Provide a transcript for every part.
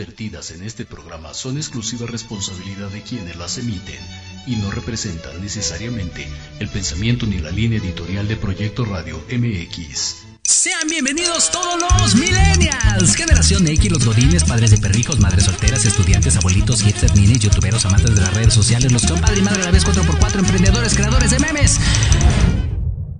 vertidas en este programa son exclusiva responsabilidad de quienes las emiten y no representan necesariamente el pensamiento ni la línea editorial de Proyecto Radio MX. Sean bienvenidos todos los millennials, generación X, los godines, padres de perrijos, madres solteras, estudiantes, abuelitos, hipsters, minis, youtuberos, amantes de las redes sociales, los que son padre y madre a la vez 4x4, emprendedores, creadores de memes.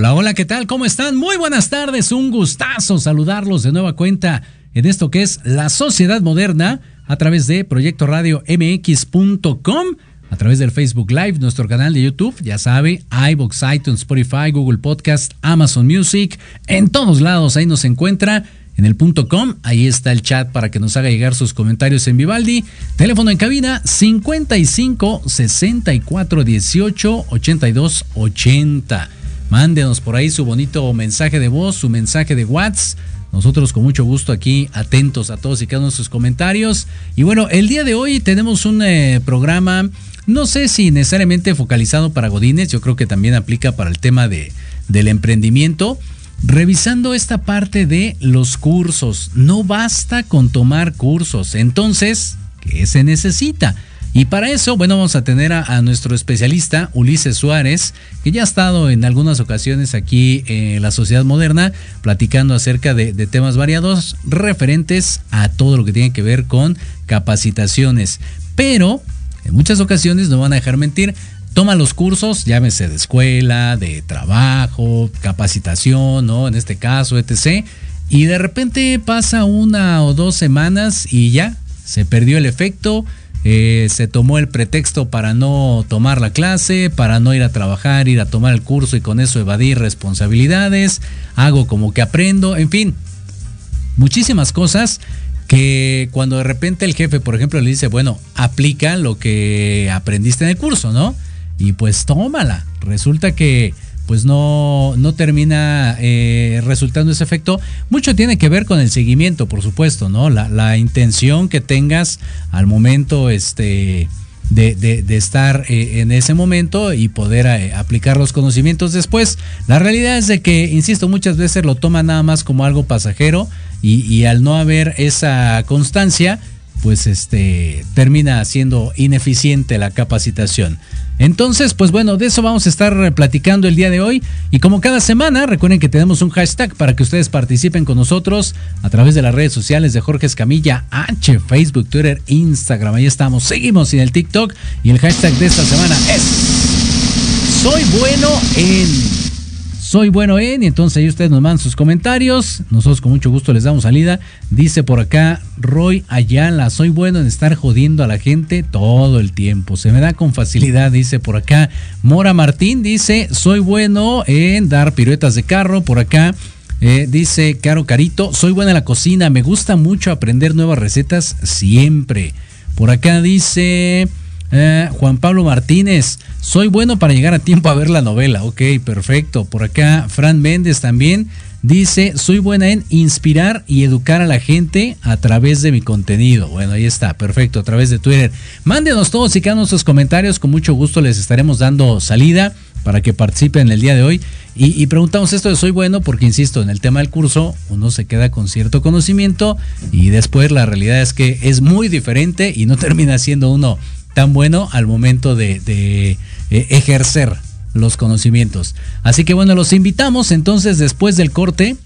Hola, hola, ¿qué tal? ¿Cómo están? Muy buenas tardes, un gustazo saludarlos de nueva cuenta en esto que es la sociedad moderna a través de Proyecto Radio MX.com, a través del Facebook Live, nuestro canal de YouTube, ya sabe, iBox, iTunes, Spotify, Google Podcast, Amazon Music, en todos lados ahí nos encuentra. En el punto com, ahí está el chat para que nos haga llegar sus comentarios en Vivaldi. Teléfono en cabina 55 64 18 82 80. Mándenos por ahí su bonito mensaje de voz, su mensaje de WhatsApp. Nosotros con mucho gusto aquí atentos a todos y cada uno de sus comentarios. Y bueno, el día de hoy tenemos un eh, programa, no sé si necesariamente focalizado para Godines, yo creo que también aplica para el tema de, del emprendimiento. Revisando esta parte de los cursos, no basta con tomar cursos, entonces, ¿qué se necesita? Y para eso, bueno, vamos a tener a, nuestro especialista, Ulises Suárez, que ya ha estado en algunas ocasiones aquí en la sociedad moderna, platicando acerca de, temas variados referentes a todo lo que tiene que ver con capacitaciones. Pero, en muchas ocasiones, no van a dejar mentir, toma los cursos, llámese de escuela, de trabajo, capacitación, ¿no? En este caso, etc. Y de repente pasa una o dos semanas y ya, se perdió el efecto, eh, se tomó el pretexto para no tomar la clase, para no ir a trabajar, ir a tomar el curso y con eso evadir responsabilidades, hago como que aprendo, en fin, muchísimas cosas que cuando de repente el jefe, por ejemplo, le dice, bueno, aplica lo que aprendiste en el curso, ¿no? Y pues tómala. Resulta que pues no, no termina eh, resultando ese efecto. Mucho tiene que ver con el seguimiento, por supuesto, ¿no? La, intención que tengas al momento este, de, estar eh, en ese momento y poder eh, aplicar los conocimientos después. La realidad es de que, insisto, muchas veces lo toman nada más como algo pasajero y, y al no haber esa constancia, pues este termina siendo ineficiente la capacitación. Entonces, pues bueno, de eso vamos a estar platicando el día de hoy. Y como cada semana, recuerden que tenemos un hashtag para que ustedes participen con nosotros a través de las redes sociales de Jorge Escamilla, H, Facebook, Twitter, Instagram. Ahí estamos. Seguimos en el TikTok. Y el hashtag de esta semana es Soy bueno en soy bueno en, y entonces ahí ustedes nos mandan sus comentarios. Nosotros con mucho gusto les damos salida. Dice por acá Roy Ayala, soy bueno en estar jodiendo a la gente todo el tiempo. Se me da con facilidad, dice por acá. Mora Martín dice, soy bueno en dar piruetas de carro. Por acá eh, dice Caro Carito, soy buena en la cocina, me gusta mucho aprender nuevas recetas siempre. Por acá dice... Eh, Juan Pablo Martínez, soy bueno para llegar a tiempo a ver la novela. Ok, perfecto. Por acá, Fran Méndez también dice, soy buena en inspirar y educar a la gente a través de mi contenido. Bueno, ahí está, perfecto, a través de Twitter. Mándenos todos y cada sus comentarios, con mucho gusto les estaremos dando salida para que participen el día de hoy. Y, y, preguntamos esto de soy bueno porque, insisto, en el tema del curso uno se queda con cierto conocimiento y después la realidad es que es muy diferente y no termina siendo uno tan bueno al momento de, eh, ejercer los conocimientos. Así que bueno, los invitamos entonces después del corte.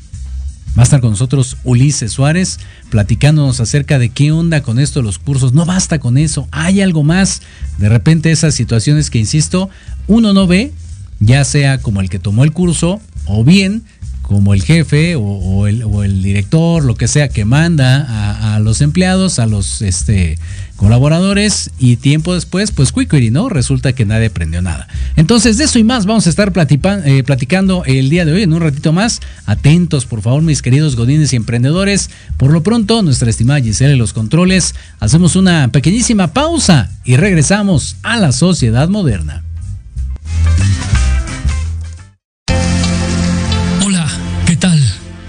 Va a estar con nosotros Ulises Suárez platicándonos acerca de qué onda con esto de los cursos. No basta con eso, hay algo más. De repente esas situaciones que, insisto, uno no ve, ya sea como el que tomó el curso o bien como el jefe o, el, director, lo que sea, que manda a, los empleados, a los este, colaboradores y tiempo después, pues Quickery, ¿no? Resulta que nadie aprendió nada. Entonces, de eso y más vamos a estar eh, platicando el día de hoy en un ratito más. Atentos, por favor, mis queridos godines y emprendedores. Por lo pronto, nuestra estimada Giselle los controles, hacemos una pequeñísima pausa y regresamos a la sociedad moderna.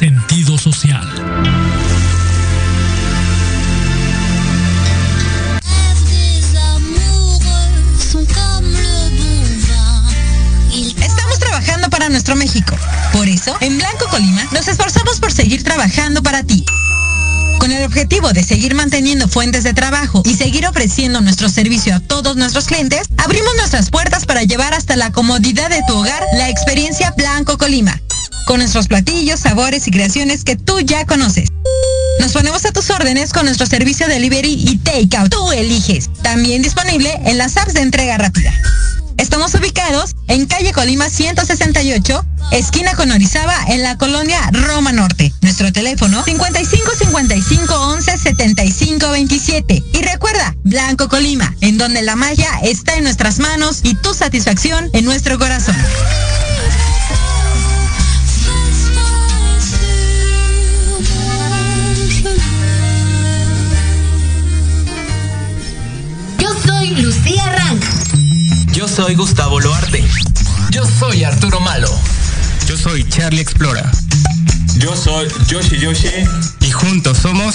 sentido social. Estamos trabajando para nuestro México. Por eso, en Blanco Colima, nos esforzamos por seguir trabajando para ti. Con el objetivo de seguir manteniendo fuentes de trabajo y seguir ofreciendo nuestro servicio a todos nuestros clientes, abrimos nuestras puertas para llevar hasta la comodidad de tu hogar la experiencia Blanco Colima con nuestros platillos, sabores y creaciones que tú ya conoces. Nos ponemos a tus órdenes con nuestro servicio de delivery y takeout. Tú eliges. También disponible en las apps de entrega rápida. Estamos ubicados en calle Colima 168, esquina con Orizaba, en la colonia Roma Norte. Nuestro teléfono 55 55 11 75 27. Y recuerda, Blanco Colima, en donde la magia está en nuestras manos y tu satisfacción en nuestro corazón. Lucía Rank. Yo soy Gustavo Loarte. Yo soy Arturo Malo. Yo soy Charlie Explora. Yo soy Yoshi Yoshi. Y juntos somos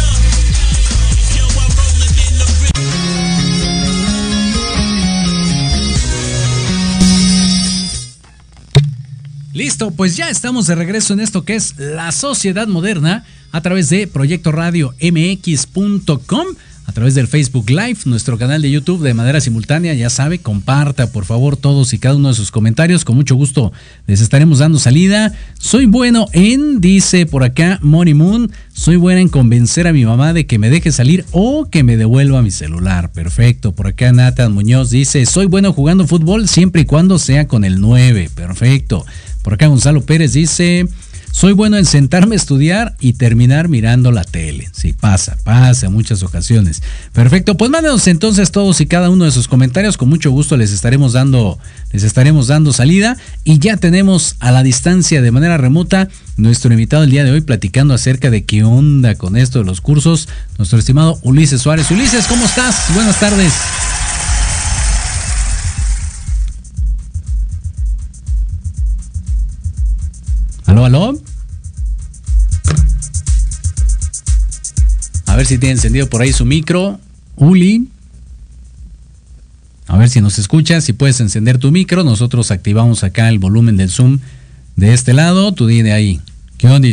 Listo, pues ya estamos de regreso en esto que es la sociedad moderna a través de Proyecto Radio MX.com a través del Facebook Live, nuestro canal de YouTube de manera simultánea. Ya sabe, comparta por favor todos y cada uno de sus comentarios. Con mucho gusto les estaremos dando salida. Soy bueno en, dice por acá Money Moon, soy buena en convencer a mi mamá de que me deje salir o que me devuelva mi celular. Perfecto. Por acá Nathan Muñoz dice, soy bueno jugando fútbol siempre y cuando sea con el 9. Perfecto. Por acá Gonzalo Pérez dice... Soy bueno en sentarme a estudiar y terminar mirando la tele. Sí, pasa, pasa muchas ocasiones. Perfecto, pues mándenos entonces todos y cada uno de sus comentarios. Con mucho gusto les estaremos dando, les estaremos dando salida. Y ya tenemos a la distancia de manera remota nuestro invitado el día de hoy platicando acerca de qué onda con esto de los cursos. Nuestro estimado Ulises Suárez. Ulises, ¿cómo estás? Buenas tardes. ¿Aló, aló? A ver si tiene encendido por ahí su micro. Uli. A ver si nos escuchas, si puedes encender tu micro. Nosotros activamos acá el volumen del Zoom de este lado. Tú di ahí. ¿Qué onda?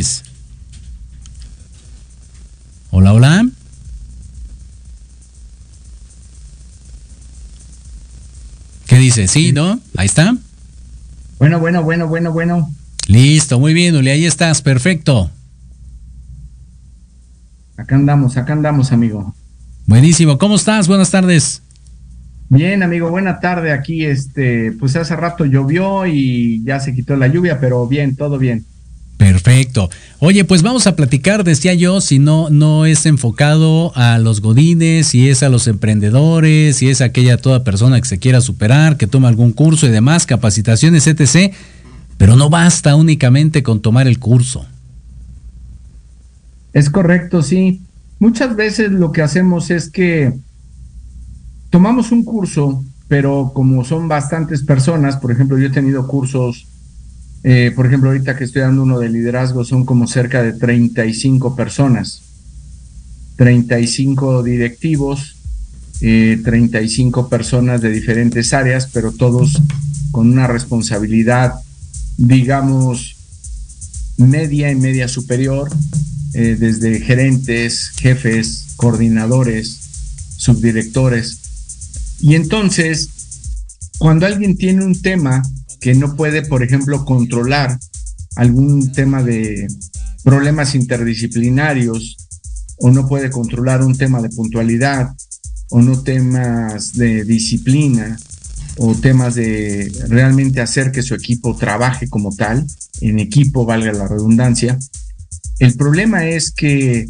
Hola, hola. ¿Qué dice? ¿Sí, no? Ahí está. Bueno, bueno, bueno, bueno, bueno. Listo, muy bien, Uli, ahí estás, perfecto. Acá andamos, acá andamos, amigo. Buenísimo, ¿cómo estás? Buenas tardes. Bien, amigo, buena tarde. Aquí, este, pues hace rato llovió y ya se quitó la lluvia, pero bien, todo bien. Perfecto. Oye, pues vamos a platicar, decía yo, si no, no es enfocado a los godines, si es a los emprendedores, si es aquella toda persona que se quiera superar, que tome algún curso y demás, capacitaciones, etc. Pero no basta únicamente con tomar el curso. Es correcto, sí. Muchas veces lo que hacemos es que tomamos un curso, pero como son bastantes personas, por ejemplo, yo he tenido cursos eh, por ejemplo, ahorita que estoy dando uno de liderazgo son como cerca de 35 personas, 35 directivos, 35 eh, personas de diferentes áreas, pero todos con una responsabilidad, digamos, media y media superior, eh, desde gerentes, jefes, coordinadores, subdirectores. Y entonces, cuando alguien tiene un tema que no puede, por ejemplo, controlar algún tema de problemas interdisciplinarios o no puede controlar un tema de puntualidad o no temas de disciplina o temas de realmente hacer que su equipo trabaje como tal, en equipo valga la redundancia. El problema es que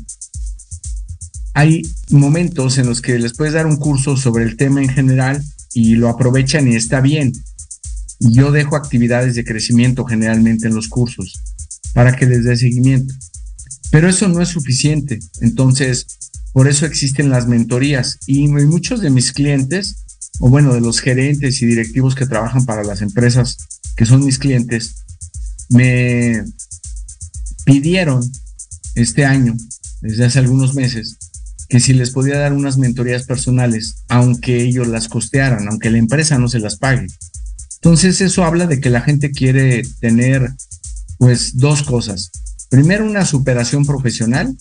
hay momentos en los que les puedes dar un curso sobre el tema en general y lo aprovechan y está bien, yo dejo actividades de crecimiento generalmente en los cursos para que les dé seguimiento. Pero eso no es suficiente. Entonces, por eso existen las mentorías. Y muchos de mis clientes, o bueno, de los gerentes y directivos que trabajan para las empresas que son mis clientes, me pidieron este año, desde hace algunos meses, que si les podía dar unas mentorías personales, aunque ellos las costearan, aunque la empresa no se las pague. Entonces eso habla de que la gente quiere tener pues dos cosas. Primero una superación profesional,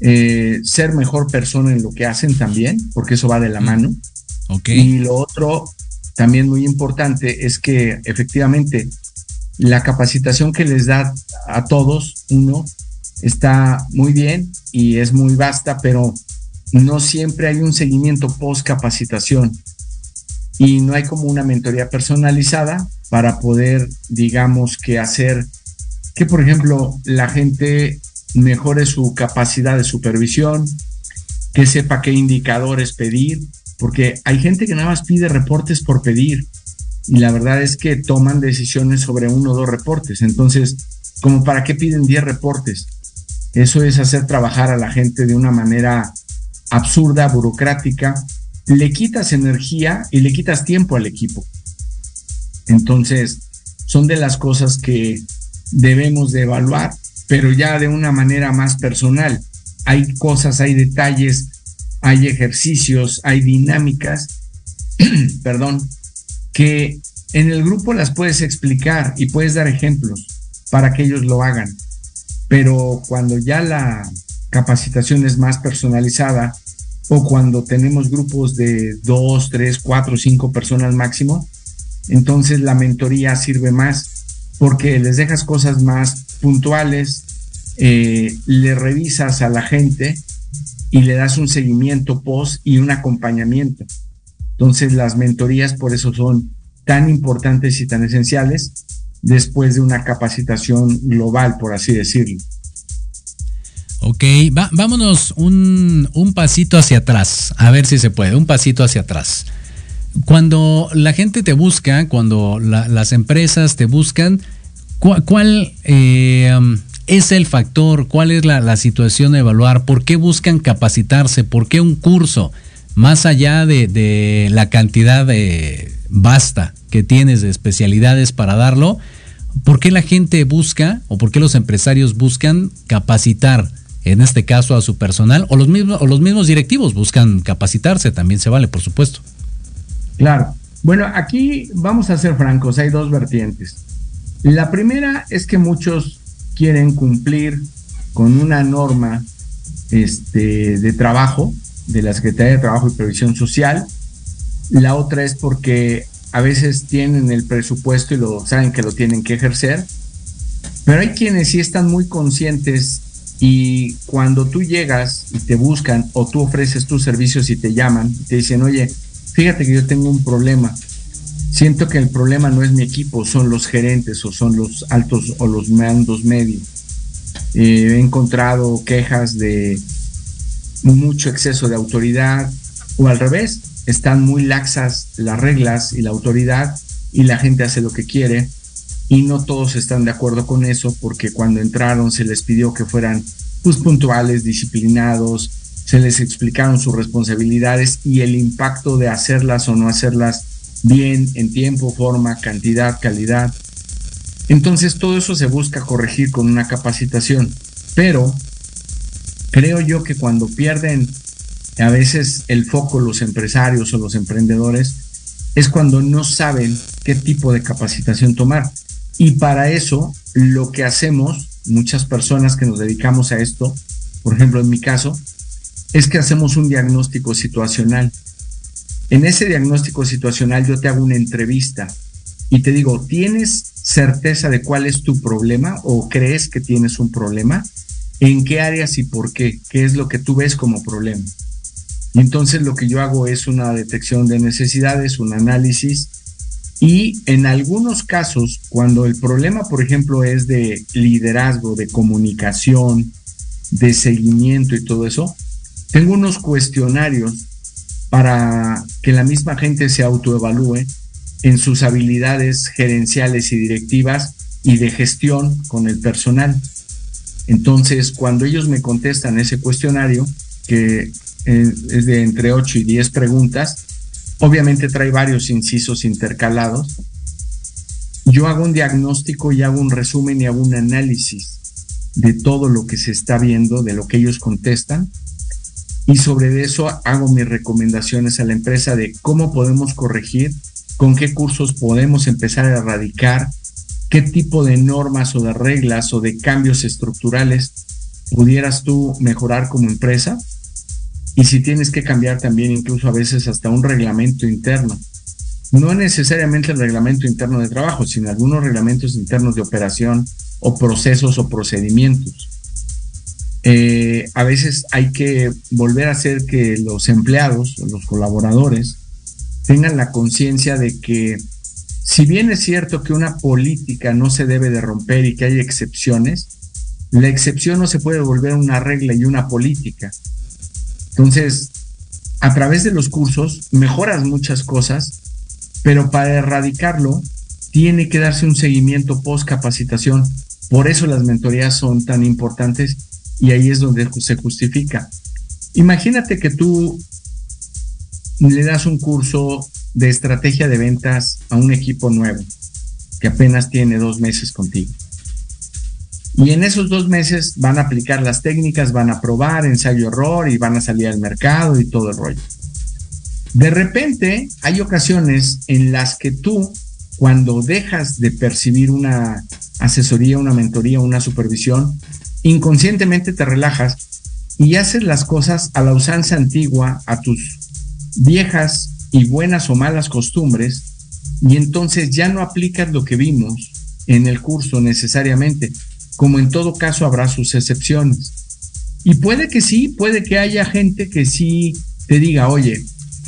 eh, ser mejor persona en lo que hacen también, porque eso va de la mano. Y lo otro, también muy importante, es que efectivamente la capacitación que les da a todos, uno, está muy bien y es muy vasta, pero no siempre hay un seguimiento post capacitación y no hay como una mentoría personalizada para poder, digamos, que hacer que, por ejemplo, la gente mejore su capacidad de supervisión, que sepa qué indicadores pedir, porque hay gente que nada más pide reportes por pedir y la verdad es que toman decisiones sobre uno o dos reportes. Entonces, como para qué piden 10 reportes? Eso es hacer trabajar a la gente de una manera absurda, burocrática, le quitas energía y le quitas tiempo al equipo. Entonces, son de las cosas que debemos de evaluar, pero ya de una manera más personal. Hay cosas, hay detalles, hay ejercicios, hay dinámicas, perdón, que en el grupo las puedes explicar y puedes dar ejemplos para que ellos lo hagan. Pero cuando ya la capacitación es más personalizada, o cuando tenemos grupos de dos, tres, cuatro, cinco personas máximo, entonces la mentoría sirve más porque les dejas cosas más puntuales, eh, le revisas a la gente y le das un seguimiento post y un acompañamiento. Entonces las mentorías por eso son tan importantes y tan esenciales después de una capacitación global, por así decirlo. Ok, vámonos un, pasito hacia atrás, a ver si se puede, un pasito hacia atrás. Cuando la gente te busca, cuando las empresas te buscan, ¿cuál, eh, es el factor? ¿Cuál es la, situación a evaluar? ¿Por qué buscan capacitarse? ¿Por qué un curso? Más allá de, de la cantidad de basta que tienes de especialidades para darlo, ¿por qué la gente busca o por qué los empresarios buscan capacitar? en este caso a su personal, o los mismos, o los mismos directivos buscan capacitarse, también se vale, por supuesto. Claro. Bueno, aquí vamos a ser francos, hay dos vertientes. La primera es que muchos quieren cumplir con una norma este, de trabajo de la Secretaría de Trabajo y Previsión Social. La otra es porque a veces tienen el presupuesto y lo saben que lo tienen que ejercer. Pero hay quienes sí están muy conscientes y cuando tú llegas y te buscan o tú ofreces tus servicios y te llaman te dicen, oye, fíjate que yo tengo un problema. Siento que el problema no es mi equipo, son los gerentes o son los altos o los mandos medios. Eh, he encontrado quejas de mucho exceso de autoridad o al revés, están muy laxas las reglas y la autoridad y la gente hace lo que quiere y no todos están de acuerdo con eso porque cuando entraron se les pidió que fueran pues, puntuales, disciplinados, se les explicaron sus responsabilidades y el impacto de hacerlas o no hacerlas bien en tiempo, forma, cantidad, calidad. Entonces todo eso se busca corregir con una capacitación, pero creo yo que cuando pierden a veces el foco los empresarios o los emprendedores es cuando no saben qué tipo de capacitación tomar. Y para eso lo que hacemos, muchas personas que nos dedicamos a esto, por ejemplo en mi caso, es que hacemos un diagnóstico situacional. En ese diagnóstico situacional yo te hago una entrevista y te digo, ¿tienes certeza de cuál es tu problema o crees que tienes un problema? ¿En qué áreas y por qué? ¿Qué es lo que tú ves como problema? Y entonces lo que yo hago es una detección de necesidades, un análisis y en algunos casos, cuando el problema, por ejemplo, es de liderazgo, de comunicación, de seguimiento y todo eso, tengo unos cuestionarios para que la misma gente se autoevalúe en sus habilidades gerenciales y directivas y de gestión con el personal. Entonces, cuando ellos me contestan ese cuestionario, que es de entre 8 y 10 preguntas, obviamente trae varios incisos intercalados, yo hago un diagnóstico y hago un resumen y hago un análisis de todo lo que se está viendo, de lo que ellos contestan, y sobre eso hago mis recomendaciones a la empresa de cómo podemos corregir, con qué cursos podemos empezar a erradicar, qué tipo de normas o de reglas o de cambios estructurales pudieras tú mejorar como empresa y si tienes que cambiar también incluso a veces hasta un reglamento interno. No necesariamente el reglamento interno de trabajo, sino algunos reglamentos internos de operación o procesos o procedimientos. Eh, a veces hay que volver a hacer que los empleados, los colaboradores, tengan la conciencia de que si bien es cierto que una política no se debe de romper y que hay excepciones, la excepción no se puede volver una regla y una política. Entonces, a través de los cursos mejoras muchas cosas, pero para erradicarlo tiene que darse un seguimiento post capacitación. Por eso las mentorías son tan importantes y ahí es donde se justifica. Imagínate que tú le das un curso de estrategia de ventas a un equipo nuevo que apenas tiene dos meses contigo. Y en esos dos meses van a aplicar las técnicas, van a probar ensayo-error y van a salir al mercado y todo el rollo. De repente hay ocasiones en las que tú, cuando dejas de percibir una asesoría, una mentoría, una supervisión, inconscientemente te relajas y haces las cosas a la usanza antigua, a tus viejas y buenas o malas costumbres, y entonces ya no aplicas lo que vimos en el curso necesariamente, como en todo caso habrá sus excepciones. Y puede que sí, puede que haya gente que sí te diga, oye,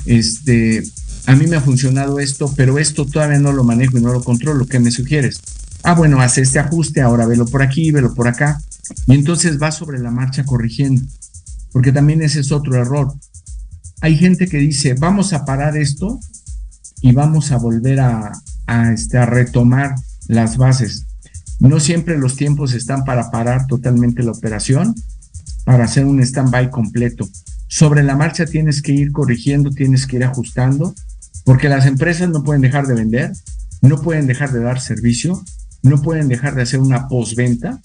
este, a mí me ha funcionado esto, pero esto todavía no lo manejo y no lo controlo, ¿qué me sugieres? Ah, bueno, hace este ajuste, ahora velo por aquí, velo por acá. Y entonces va sobre la marcha corrigiendo, porque también ese es otro error. Hay gente que dice, vamos a parar esto y vamos a volver a, este, a retomar las bases. No siempre los tiempos están para parar totalmente la operación, para hacer un stand-by completo. Sobre la marcha tienes que ir corrigiendo, tienes que ir ajustando, porque las empresas no pueden dejar de vender, no pueden dejar de dar servicio, no pueden dejar de hacer una postventa,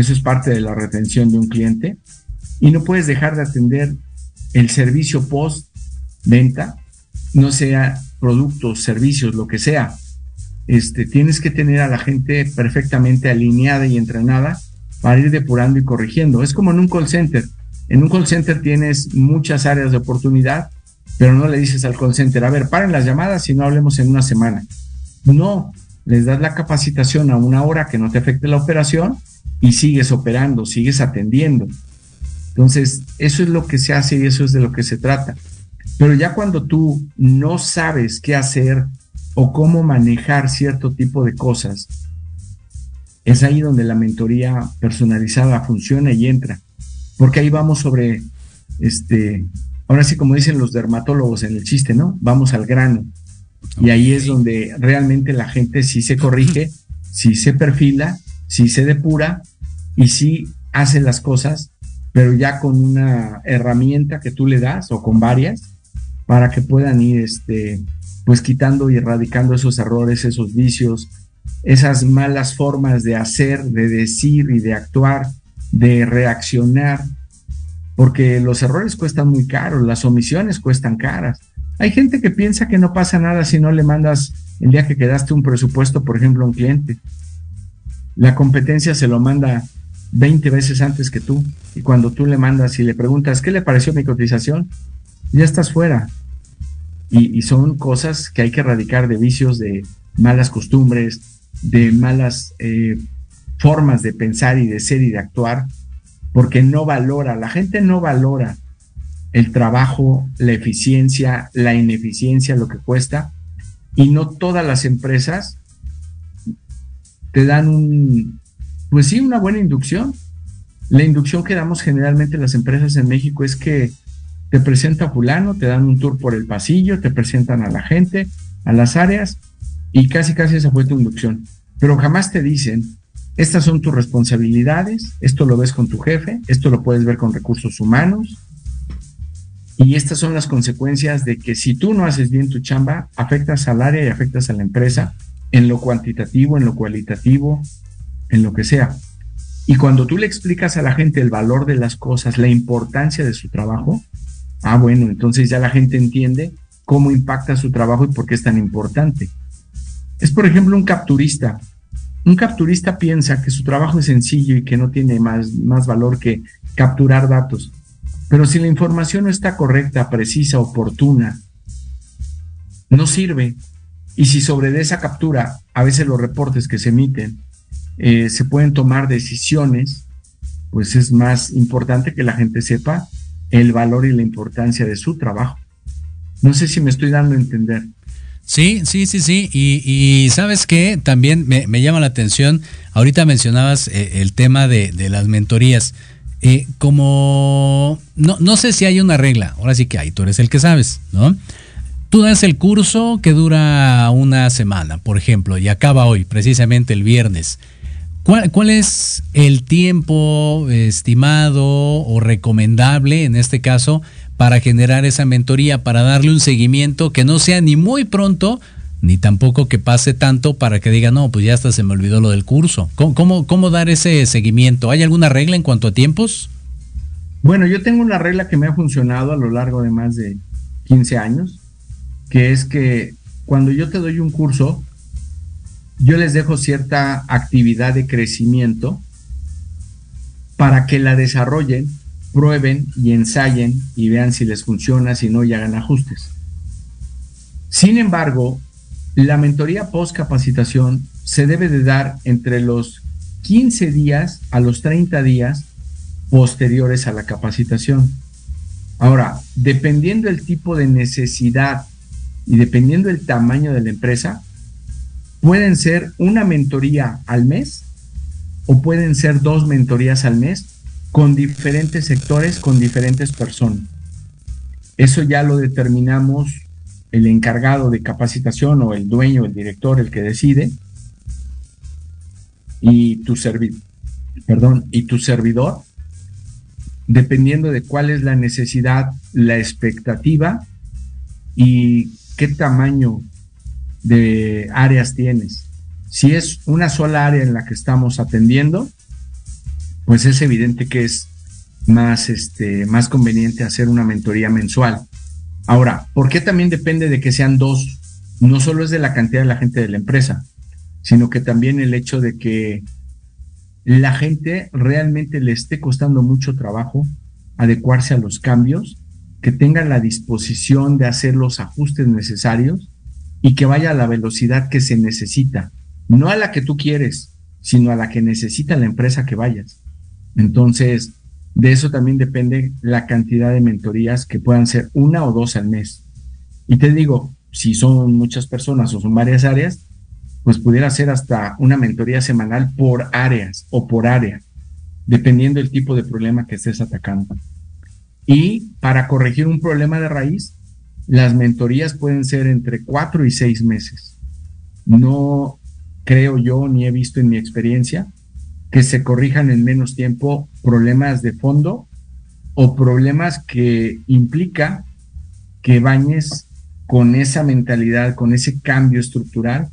eso es parte de la retención de un cliente, y no puedes dejar de atender el servicio post-venta, no sea productos, servicios, lo que sea. Este, tienes que tener a la gente perfectamente alineada y entrenada para ir depurando y corrigiendo. Es como en un call center. En un call center tienes muchas áreas de oportunidad, pero no le dices al call center, a ver, paren las llamadas y no hablemos en una semana. No, les das la capacitación a una hora que no te afecte la operación y sigues operando, sigues atendiendo. Entonces, eso es lo que se hace y eso es de lo que se trata. Pero ya cuando tú no sabes qué hacer o cómo manejar cierto tipo de cosas, es ahí donde la mentoría personalizada funciona y entra. Porque ahí vamos sobre, este, ahora sí como dicen los dermatólogos en el chiste, ¿no? Vamos al grano. Y ahí es donde realmente la gente sí se corrige, sí se perfila, sí se depura y sí hace las cosas, pero ya con una herramienta que tú le das o con varias para que puedan ir este, pues quitando y erradicando esos errores, esos vicios, esas malas formas de hacer, de decir y de actuar, de reaccionar, porque los errores cuestan muy caros, las omisiones cuestan caras. Hay gente que piensa que no pasa nada si no le mandas el día que quedaste un presupuesto, por ejemplo, a un cliente. La competencia se lo manda 20 veces antes que tú. Y cuando tú le mandas y le preguntas, ¿qué le pareció mi cotización? Ya estás fuera. Y, son cosas que hay que erradicar de vicios, de malas costumbres, de malas eh, formas de pensar y de ser y de actuar, porque no valora, la gente no valora el trabajo, la eficiencia, la ineficiencia, lo que cuesta, y no todas las empresas te dan un, pues sí, una buena inducción. La inducción que damos generalmente las empresas en México es que te presenta fulano, te dan un tour por el pasillo, te presentan a la gente, a las áreas, y casi casi esa fue tu inducción. Pero jamás te dicen, estas son tus responsabilidades, esto lo ves con tu jefe, esto lo puedes ver con recursos humanos, y estas son las consecuencias de que si tú no haces bien tu chamba, afectas al área y afectas a la empresa en lo cuantitativo, en lo cualitativo, en lo que sea. Y cuando tú le explicas a la gente el valor de las cosas, la importancia de su trabajo, ah, bueno, entonces ya la gente entiende cómo impacta su trabajo y por qué es tan importante. Es, por ejemplo, un capturista. Un capturista piensa que su trabajo es sencillo y que no tiene más, más valor que capturar datos. Pero si la información no está correcta, precisa, oportuna, no sirve. Y si sobre esa captura, a veces los reportes que se emiten, eh, se pueden tomar decisiones, pues es más importante que la gente sepa el valor y la importancia de su trabajo. No sé si me estoy dando a entender. Sí, sí, sí, sí. Y, sabes que también me, llama la atención, ahorita mencionabas eh, el tema de, de las mentorías. Eh, como, no, no sé si hay una regla, ahora sí que hay, tú eres el que sabes, ¿no? Tú das el curso que dura una semana, por ejemplo, y acaba hoy, precisamente el viernes. ¿Cuál, ¿Cuál, es el tiempo estimado o recomendable, en este caso, para generar esa mentoría, para darle un seguimiento que no sea ni muy pronto, ni tampoco que pase tanto para que diga, no, pues ya hasta se me olvidó lo del curso. ¿Cómo, cómo, dar ese seguimiento? ¿Hay alguna regla en cuanto a tiempos? Bueno, yo tengo una regla que me ha funcionado a lo largo de más de 15 años, que es que cuando yo te doy un curso, yo les dejo cierta actividad de crecimiento para que la desarrollen, prueben y ensayen y vean si les funciona, si no, y hagan ajustes. Sin embargo, la mentoría post capacitación se debe de dar entre los 15 días a los 30 días posteriores a la capacitación. Ahora, dependiendo del tipo de necesidad y dependiendo del tamaño de la empresa, pueden ser una mentoría al mes o pueden ser dos mentorías al mes con diferentes sectores, con diferentes personas. Eso ya lo determinamos el encargado de capacitación o el dueño, el director, el que decide, y tu servidor, perdón, y tu servidor, dependiendo de cuál es la necesidad, la expectativa y qué tamaño de áreas tienes. Si es una sola área en la que estamos atendiendo, pues es evidente que es más, este, más conveniente hacer una mentoría mensual. Ahora, ¿por qué también depende de que sean dos? No solo es de la cantidad de la gente de la empresa, sino que también el hecho de que la gente realmente le esté costando mucho trabajo adecuarse a los cambios, que tengan la disposición de hacer los ajustes necesarios y que vaya a la velocidad que se necesita, no a la que tú quieres, sino a la que necesita la empresa que vayas. Entonces, de eso también depende la cantidad de mentorías que puedan ser una o dos al mes. Y te digo, si son muchas personas o son varias áreas, pues pudiera ser hasta una mentoría semanal por áreas o por área, dependiendo del tipo de problema que estés atacando. Y para corregir un problema de raíz, las mentorías pueden ser entre cuatro y seis meses. No creo yo ni he visto en mi experiencia que se corrijan en menos tiempo problemas de fondo o problemas que implica que bañes con esa mentalidad, con ese cambio estructural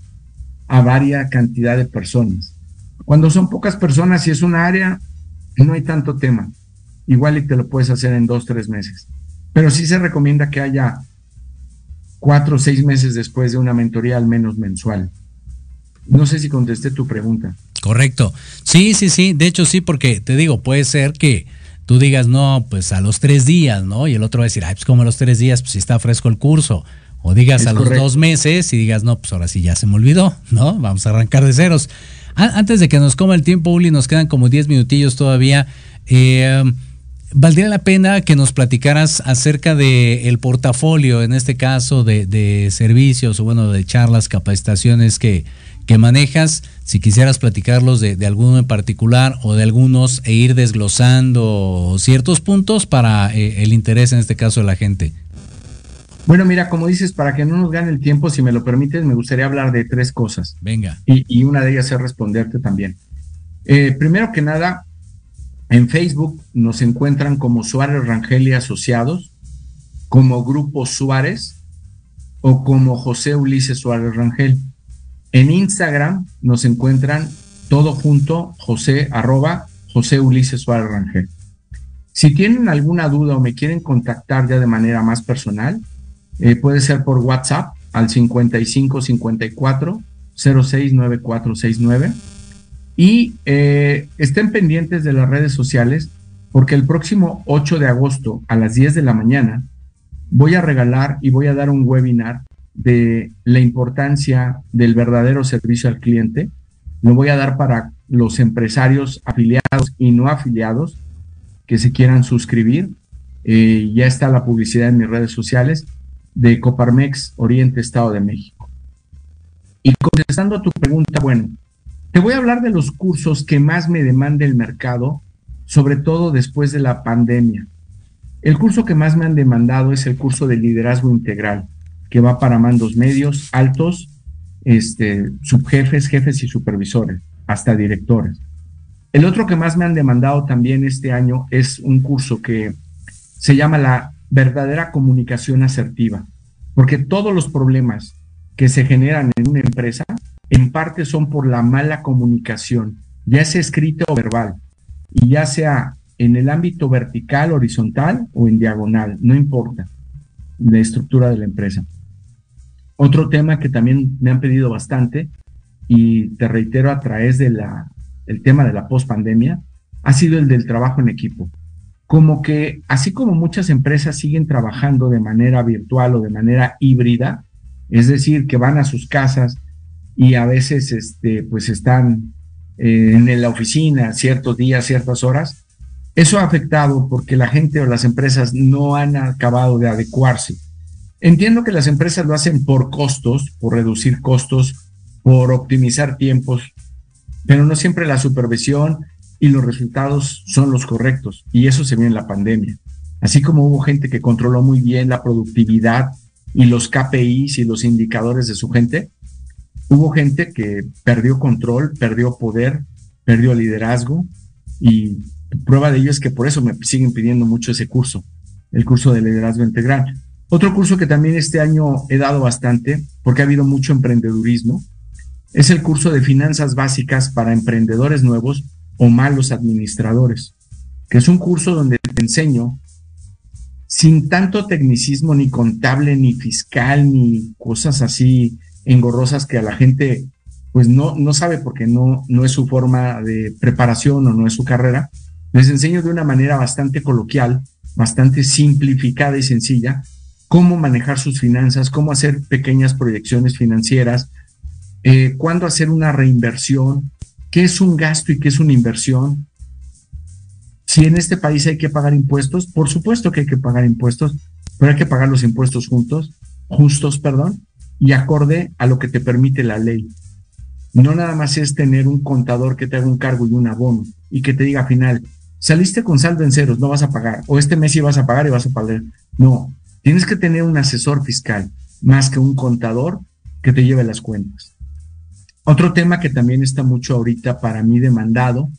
a varia cantidad de personas. Cuando son pocas personas y es una área, no hay tanto tema. Igual y te lo puedes hacer en dos, tres meses. Pero sí se recomienda que haya cuatro o seis meses después de una mentoría al menos mensual. No sé si contesté tu pregunta. Correcto. Sí, sí, sí. De hecho, sí, porque te digo, puede ser que tú digas, no, pues a los tres días, ¿no? Y el otro va a decir, ay, pues como a los tres días, pues si está fresco el curso. O digas a los dos meses y digas, no, pues ahora sí ya se me olvidó, ¿no? Vamos a arrancar de ceros. antes de que nos coma el tiempo, Uli, nos quedan como diez minutillos todavía. Eh, valdría la pena que nos platicaras acerca del el portafolio, en este caso, de, de, servicios o bueno, de charlas, capacitaciones que, que manejas. Si quisieras platicarlos de, de, alguno en particular o de algunos e ir desglosando ciertos puntos para eh, el interés, en este caso, de la gente. Bueno, mira, como dices, para que no nos gane el tiempo, si me lo permites, me gustaría hablar de tres cosas. Venga. Y, y una de ellas es responderte también. Eh, primero que nada, en Facebook nos encuentran como Suárez Rangel y Asociados, como Grupo Suárez o como José Ulises Suárez Rangel. En Instagram nos encuentran todo junto, José arroba José Ulises Suárez Rangel. Si tienen alguna duda o me quieren contactar ya de manera más personal, eh, puede ser por WhatsApp al 55 54 06 9469 y eh, estén pendientes de las redes sociales porque el próximo 8 de agosto a las 10 de la mañana voy a regalar y voy a dar un webinar de la importancia del verdadero servicio al cliente. Lo voy a dar para los empresarios afiliados y no afiliados que se quieran suscribir. Eh, ya está la publicidad en mis redes sociales de Coparmex Oriente Estado de México. Y contestando a tu pregunta, bueno, te voy a hablar de los cursos que más me demanda el mercado, sobre todo después de la pandemia. El curso que más me han demandado es el curso de liderazgo integral, que va para mandos medios, altos, este, subjefes, jefes y supervisores, hasta directores. El otro que más me han demandado también este año es un curso que se llama la verdadera comunicación asertiva, porque todos los problemas que se generan en una empresa en parte son por la mala comunicación, ya sea escrita o verbal, y ya sea en el ámbito vertical, horizontal o en diagonal, no importa la estructura de la empresa. Otro tema que también me han pedido bastante, y te reitero a través del el tema de la pospandemia, ha sido el del trabajo en equipo como que así como muchas empresas siguen trabajando de manera virtual o de manera híbrida, es decir, que van a sus casas y a veces este, pues están eh, en la oficina ciertos días, ciertas horas, eso ha afectado porque la gente o las empresas no han acabado de adecuarse. Entiendo que las empresas lo hacen por costos, por reducir costos, por optimizar tiempos, pero no siempre la supervisión y los resultados son los correctos. Y eso se ve en la pandemia. Así como hubo gente que controló muy bien la productividad y los KPIs y los indicadores de su gente, hubo gente que perdió control, perdió poder, perdió liderazgo y prueba de ello es que por eso me siguen pidiendo mucho ese curso, el curso de liderazgo integral. Otro curso que también este año he dado bastante, porque ha habido mucho emprendedurismo, es el curso de finanzas básicas para emprendedores nuevos o malos administradores, que es un curso donde te enseño sin tanto tecnicismo ni contable, ni fiscal, ni cosas así engorrosas que a la gente pues no, no sabe porque no, no es su forma de preparación o no es su carrera. Les enseño de una manera bastante coloquial, bastante simplificada y sencilla, cómo manejar sus finanzas, cómo hacer pequeñas proyecciones financieras, eh, cuándo hacer una reinversión, qué es un gasto y qué es una inversión. Si en este país hay que pagar impuestos, por supuesto que hay que pagar impuestos, pero hay que pagar los impuestos juntos, justos, perdón, y acorde a lo que te permite la ley. No nada más es tener un contador que te haga un cargo y un abono y que te diga al final, saliste con saldo en ceros, no vas a pagar, o este mes sí vas a pagar y vas a pagar. No, tienes que tener un asesor fiscal más que un contador que te lleve las cuentas. Otro tema que también está mucho ahorita para mí demandado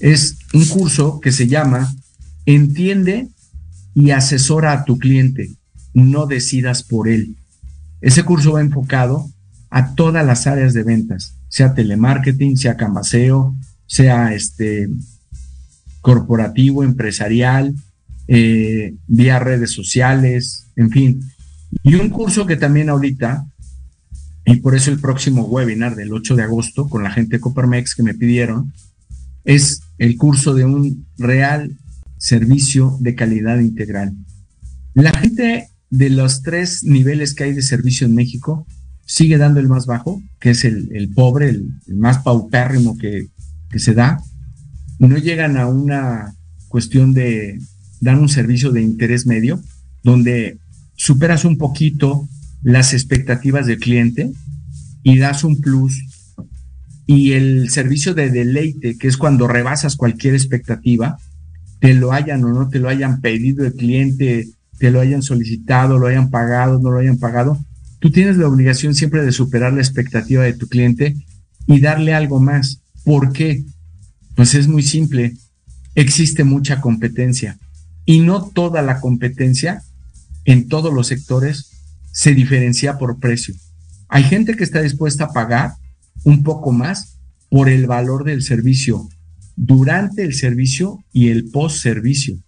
es un curso que se llama Entiende y asesora a tu cliente, no decidas por él. Ese curso va enfocado a todas las áreas de ventas, sea telemarketing, sea canvaseo, sea este corporativo, empresarial, eh, vía redes sociales, en fin. Y un curso que también ahorita, y por eso el próximo webinar del 8 de agosto con la gente de Copermex que me pidieron, es el curso de un real servicio de calidad integral. La gente de los tres niveles que hay de servicio en México sigue dando el más bajo, que es el, pobre, el, más paupérrimo que, que se da, no llegan a una cuestión de dar un servicio de interés medio, donde superas un poquito las expectativas del cliente y das un plus. Y el servicio de deleite, que es cuando rebasas cualquier expectativa, te lo hayan o no te lo hayan pedido el cliente, te lo hayan solicitado, lo hayan pagado, no lo hayan pagado, tú tienes la obligación siempre de superar la expectativa de tu cliente y darle algo más. ¿Por qué? Pues es muy simple. Existe mucha competencia y no toda la competencia en todos los sectores se diferencia por precio. Hay gente que está dispuesta a pagar un poco más por el valor del servicio durante el servicio y el post servicio.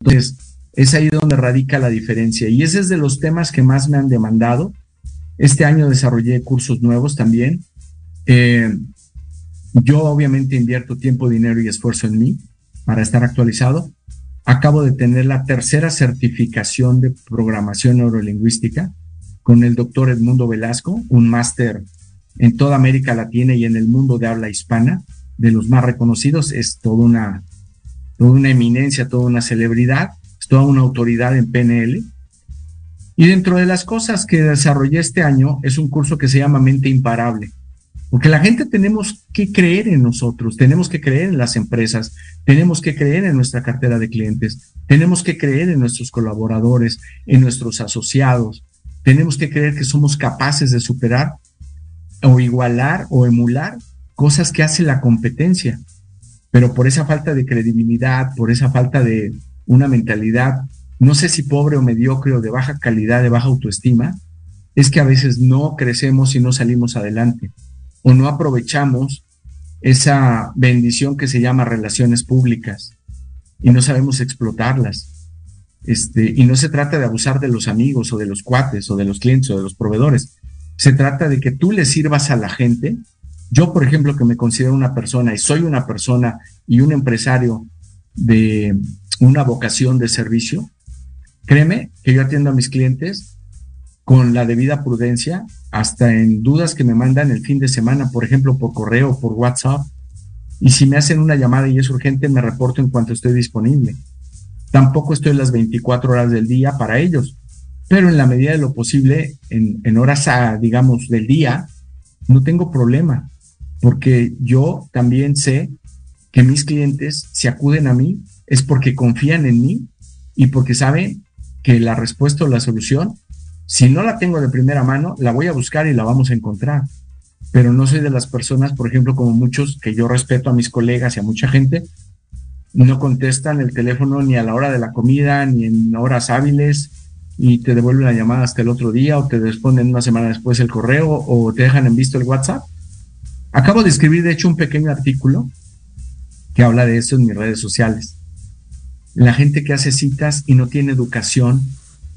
Entonces, es ahí donde radica la diferencia. Y ese es de los temas que más me han demandado. Este año desarrollé cursos nuevos también. Eh, yo obviamente invierto tiempo, dinero y esfuerzo en mí para estar actualizado. Acabo de tener la tercera certificación de programación neurolingüística con el doctor Edmundo Velasco, un máster en toda América Latina y en el mundo de habla hispana, de los más reconocidos. Es toda una, toda una eminencia, toda una celebridad toda una autoridad en PNL. Y dentro de las cosas que desarrollé este año es un curso que se llama Mente Imparable. Porque la gente tenemos que creer en nosotros, tenemos que creer en las empresas, tenemos que creer en nuestra cartera de clientes, tenemos que creer en nuestros colaboradores, en nuestros asociados, tenemos que creer que somos capaces de superar o igualar o emular cosas que hace la competencia. Pero por esa falta de credibilidad, por esa falta de, una mentalidad, no sé si pobre o mediocre o de baja calidad, de baja autoestima, es que a veces no crecemos y no salimos adelante o no aprovechamos esa bendición que se llama relaciones públicas y no sabemos explotarlas. Este, y no se trata de abusar de los amigos o de los cuates o de los clientes o de los proveedores. Se trata de que tú le sirvas a la gente. Yo, por ejemplo, que me considero una persona y soy una persona y un empresario de una vocación de servicio, créeme que yo atiendo a mis clientes con la debida prudencia, hasta en dudas que me mandan el fin de semana, por ejemplo, por correo, por WhatsApp. Y si me hacen una llamada y es urgente, me reporto en cuanto estoy disponible. Tampoco estoy las 24 horas del día para ellos, pero en la medida de lo posible, en, horas, a, digamos, del día, no tengo problema, porque yo también sé que mis clientes se acuden a mí es porque confían en mí y porque saben que la respuesta o la solución, si no la tengo de primera mano, la voy a buscar y la vamos a encontrar. Pero no soy de las personas, por ejemplo, como muchos que yo respeto a mis colegas y a mucha gente, no contestan el teléfono ni a la hora de la comida, ni en horas hábiles, y te devuelven la llamada hasta el otro día, o te responden una semana después el correo, o te dejan en visto el WhatsApp. Acabo de escribir, de hecho, un pequeño artículo que habla de eso en mis redes sociales la gente que hace citas y no tiene educación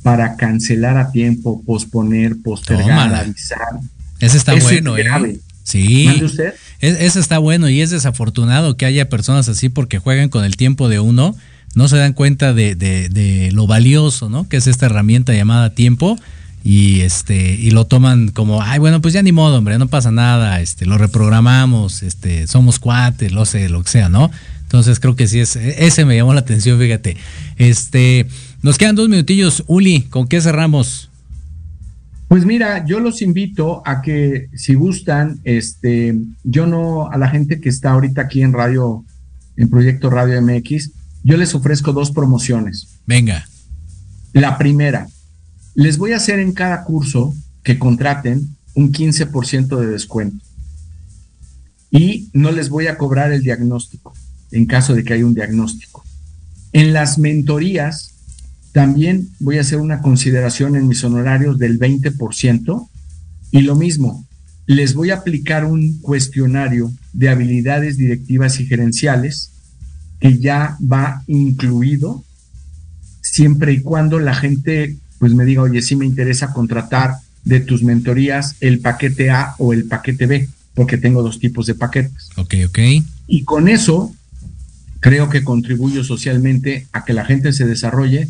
para cancelar a tiempo, posponer, postergar, avisar. Ese está bueno, ¿eh? Sí. usted? ese está bueno y es desafortunado que haya personas así porque juegan con el tiempo de uno, no se dan cuenta de, de, lo valioso, ¿no? Que es esta herramienta llamada tiempo y este y lo toman como ay bueno pues ya ni modo hombre no pasa nada este lo reprogramamos este somos cuates lo sé lo que sea no entonces creo que sí es, ese me llamó la atención, fíjate. Este, nos quedan dos minutillos. Uli, ¿con qué cerramos? Pues mira, yo los invito a que si gustan, este, yo no a la gente que está ahorita aquí en radio, en Proyecto Radio MX, yo les ofrezco dos promociones. Venga. La primera, les voy a hacer en cada curso que contraten un 15% de descuento. Y no les voy a cobrar el diagnóstico en caso de que haya un diagnóstico. En las mentorías también voy a hacer una consideración en mis honorarios del 20% y lo mismo, les voy a aplicar un cuestionario de habilidades directivas y gerenciales que ya va incluido siempre y cuando la gente pues me diga, oye, sí me interesa contratar de tus mentorías el paquete A o el paquete B, porque tengo dos tipos de paquetes. Ok, ok. Y con eso creo que contribuyo socialmente a que la gente se desarrolle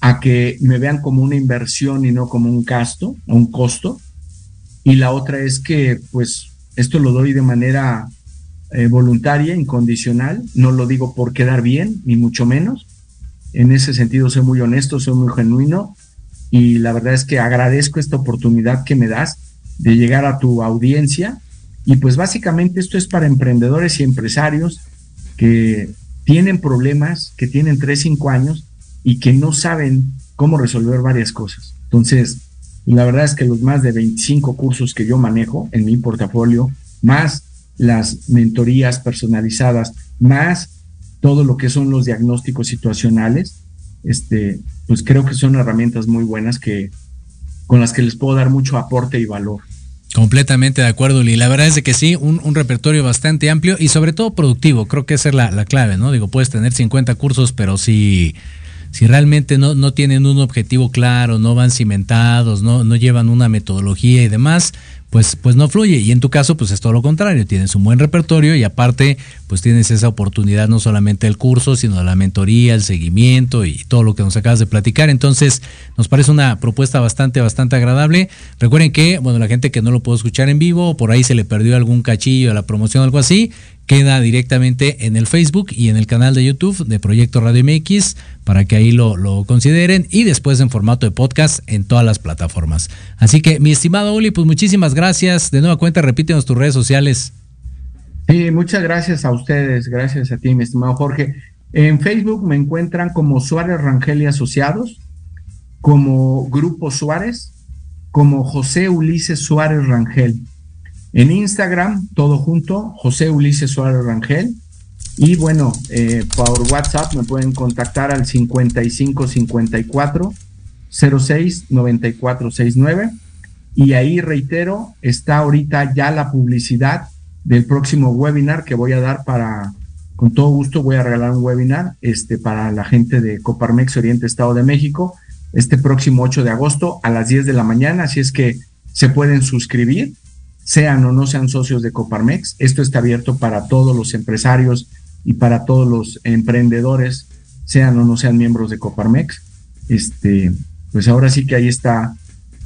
a que me vean como una inversión y no como un gasto un costo. Y la otra es que, pues, esto lo doy de manera eh, voluntaria, incondicional, no lo digo por quedar bien, ni mucho menos. En ese sentido, soy muy honesto, soy muy genuino y la verdad es que agradezco esta oportunidad que me das de llegar a tu audiencia. Y pues básicamente esto es para emprendedores y empresarios que tienen problemas, que tienen 3, 5 años y que no saben cómo resolver varias cosas. Entonces, la verdad es que los más de 25 cursos que yo manejo en mi portafolio, más las mentorías personalizadas, más todo lo que son los diagnósticos situacionales, este, pues creo que son herramientas muy buenas que con las que les puedo dar mucho aporte y valor. Completamente de acuerdo, Lee. La verdad es que sí, un, un, repertorio bastante amplio y sobre todo productivo. Creo que esa es la, la clave, ¿no? Digo, puedes tener 50 cursos, pero si si realmente no, no tienen un objetivo claro, no van cimentados, no, no llevan una metodología y demás, pues, pues no fluye. Y en tu caso, pues es todo lo contrario. Tienes un buen repertorio y aparte, pues tienes esa oportunidad no solamente del curso, sino la mentoría, el seguimiento y todo lo que nos acabas de platicar. Entonces, nos parece una propuesta bastante, bastante agradable. Recuerden que, bueno, la gente que no lo pudo escuchar en vivo, por ahí se le perdió algún cachillo a la promoción o algo así, queda directamente en el Facebook y en el canal de YouTube de Proyecto Radio MX para que ahí lo, lo, consideren y después en formato de podcast en todas las plataformas. Así que, mi estimado Uli, pues muchísimas gracias. De nueva cuenta, repítenos tus redes sociales. Sí, muchas gracias a ustedes, gracias a ti, mi estimado Jorge. En Facebook me encuentran como Suárez Rangel y Asociados, como Grupo Suárez, como José Ulises Suárez Rangel. En Instagram, todo junto, José Ulises Suárez Rangel. Y bueno, eh, por WhatsApp me pueden contactar al 5554 06 9469. Y ahí reitero, está ahorita ya la publicidad del próximo webinar que voy a dar para, con todo gusto voy a regalar un webinar este, para la gente de Coparmex Oriente Estado de México este próximo 8 de agosto a las 10 de la mañana, así es que se pueden suscribir sean o no sean socios de Coparmex. Esto está abierto para todos los empresarios y para todos los emprendedores, sean o no sean miembros de Coparmex. Este, pues ahora sí que ahí está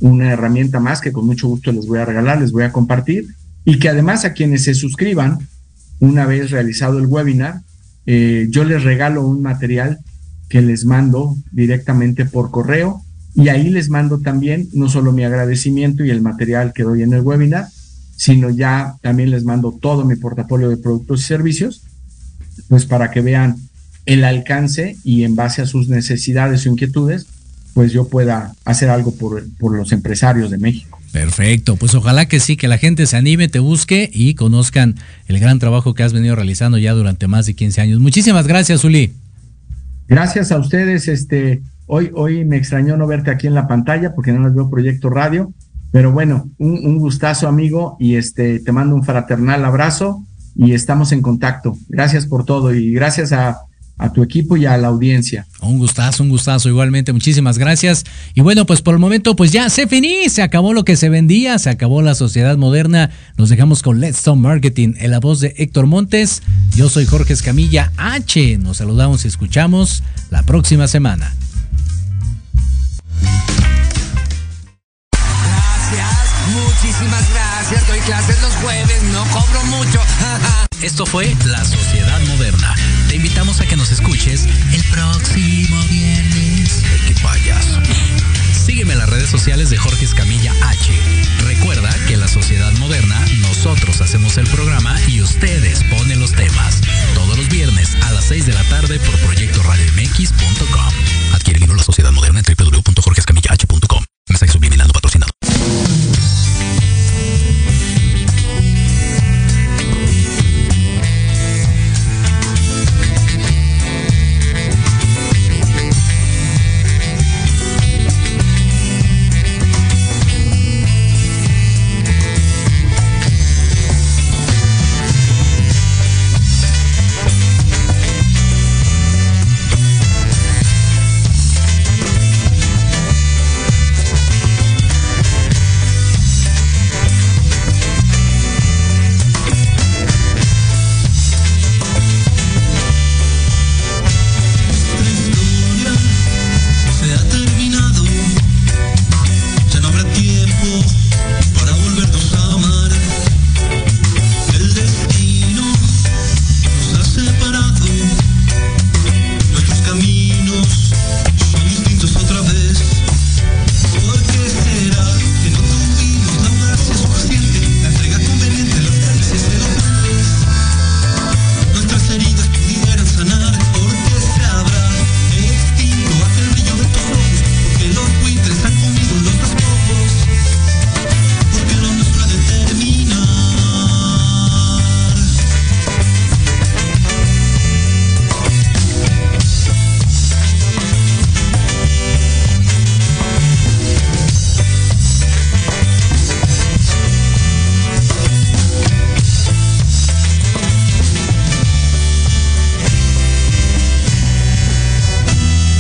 una herramienta más que con mucho gusto les voy a regalar, les voy a compartir y que además a quienes se suscriban, una vez realizado el webinar, eh, yo les regalo un material que les mando directamente por correo y ahí les mando también no solo mi agradecimiento y el material que doy en el webinar, sino ya también les mando todo mi portafolio de productos y servicios, pues para que vean el alcance y en base a sus necesidades o inquietudes, pues yo pueda hacer algo por, por los empresarios de México. Perfecto, pues ojalá que sí, que la gente se anime, te busque y conozcan el gran trabajo que has venido realizando ya durante más de 15 años. Muchísimas gracias, Uli. Gracias a ustedes, este, hoy, hoy me extrañó no verte aquí en la pantalla porque no les veo Proyecto Radio, pero bueno, un, un, gustazo, amigo, y este te mando un fraternal abrazo y estamos en contacto. Gracias por todo y gracias a, a tu equipo y a la audiencia. Un gustazo, un gustazo igualmente, muchísimas gracias. Y bueno, pues por el momento, pues ya se finí, se acabó lo que se vendía, se acabó la sociedad moderna. Nos dejamos con Let's Stone Marketing en la voz de Héctor Montes. Yo soy Jorge Escamilla H. Nos saludamos y escuchamos la próxima semana. Muchísimas gracias, doy clases los jueves, no cobro mucho. Esto fue La Sociedad Moderna. Te invitamos a que nos escuches el próximo viernes. Qué payaso. Sígueme en las redes sociales de Jorge Escamilla H. Recuerda que en la sociedad moderna nosotros hacemos el programa y ustedes ponen los temas. Todos los viernes a las 6 de la tarde por proyectoradiomx.com. Adquiere libro La Sociedad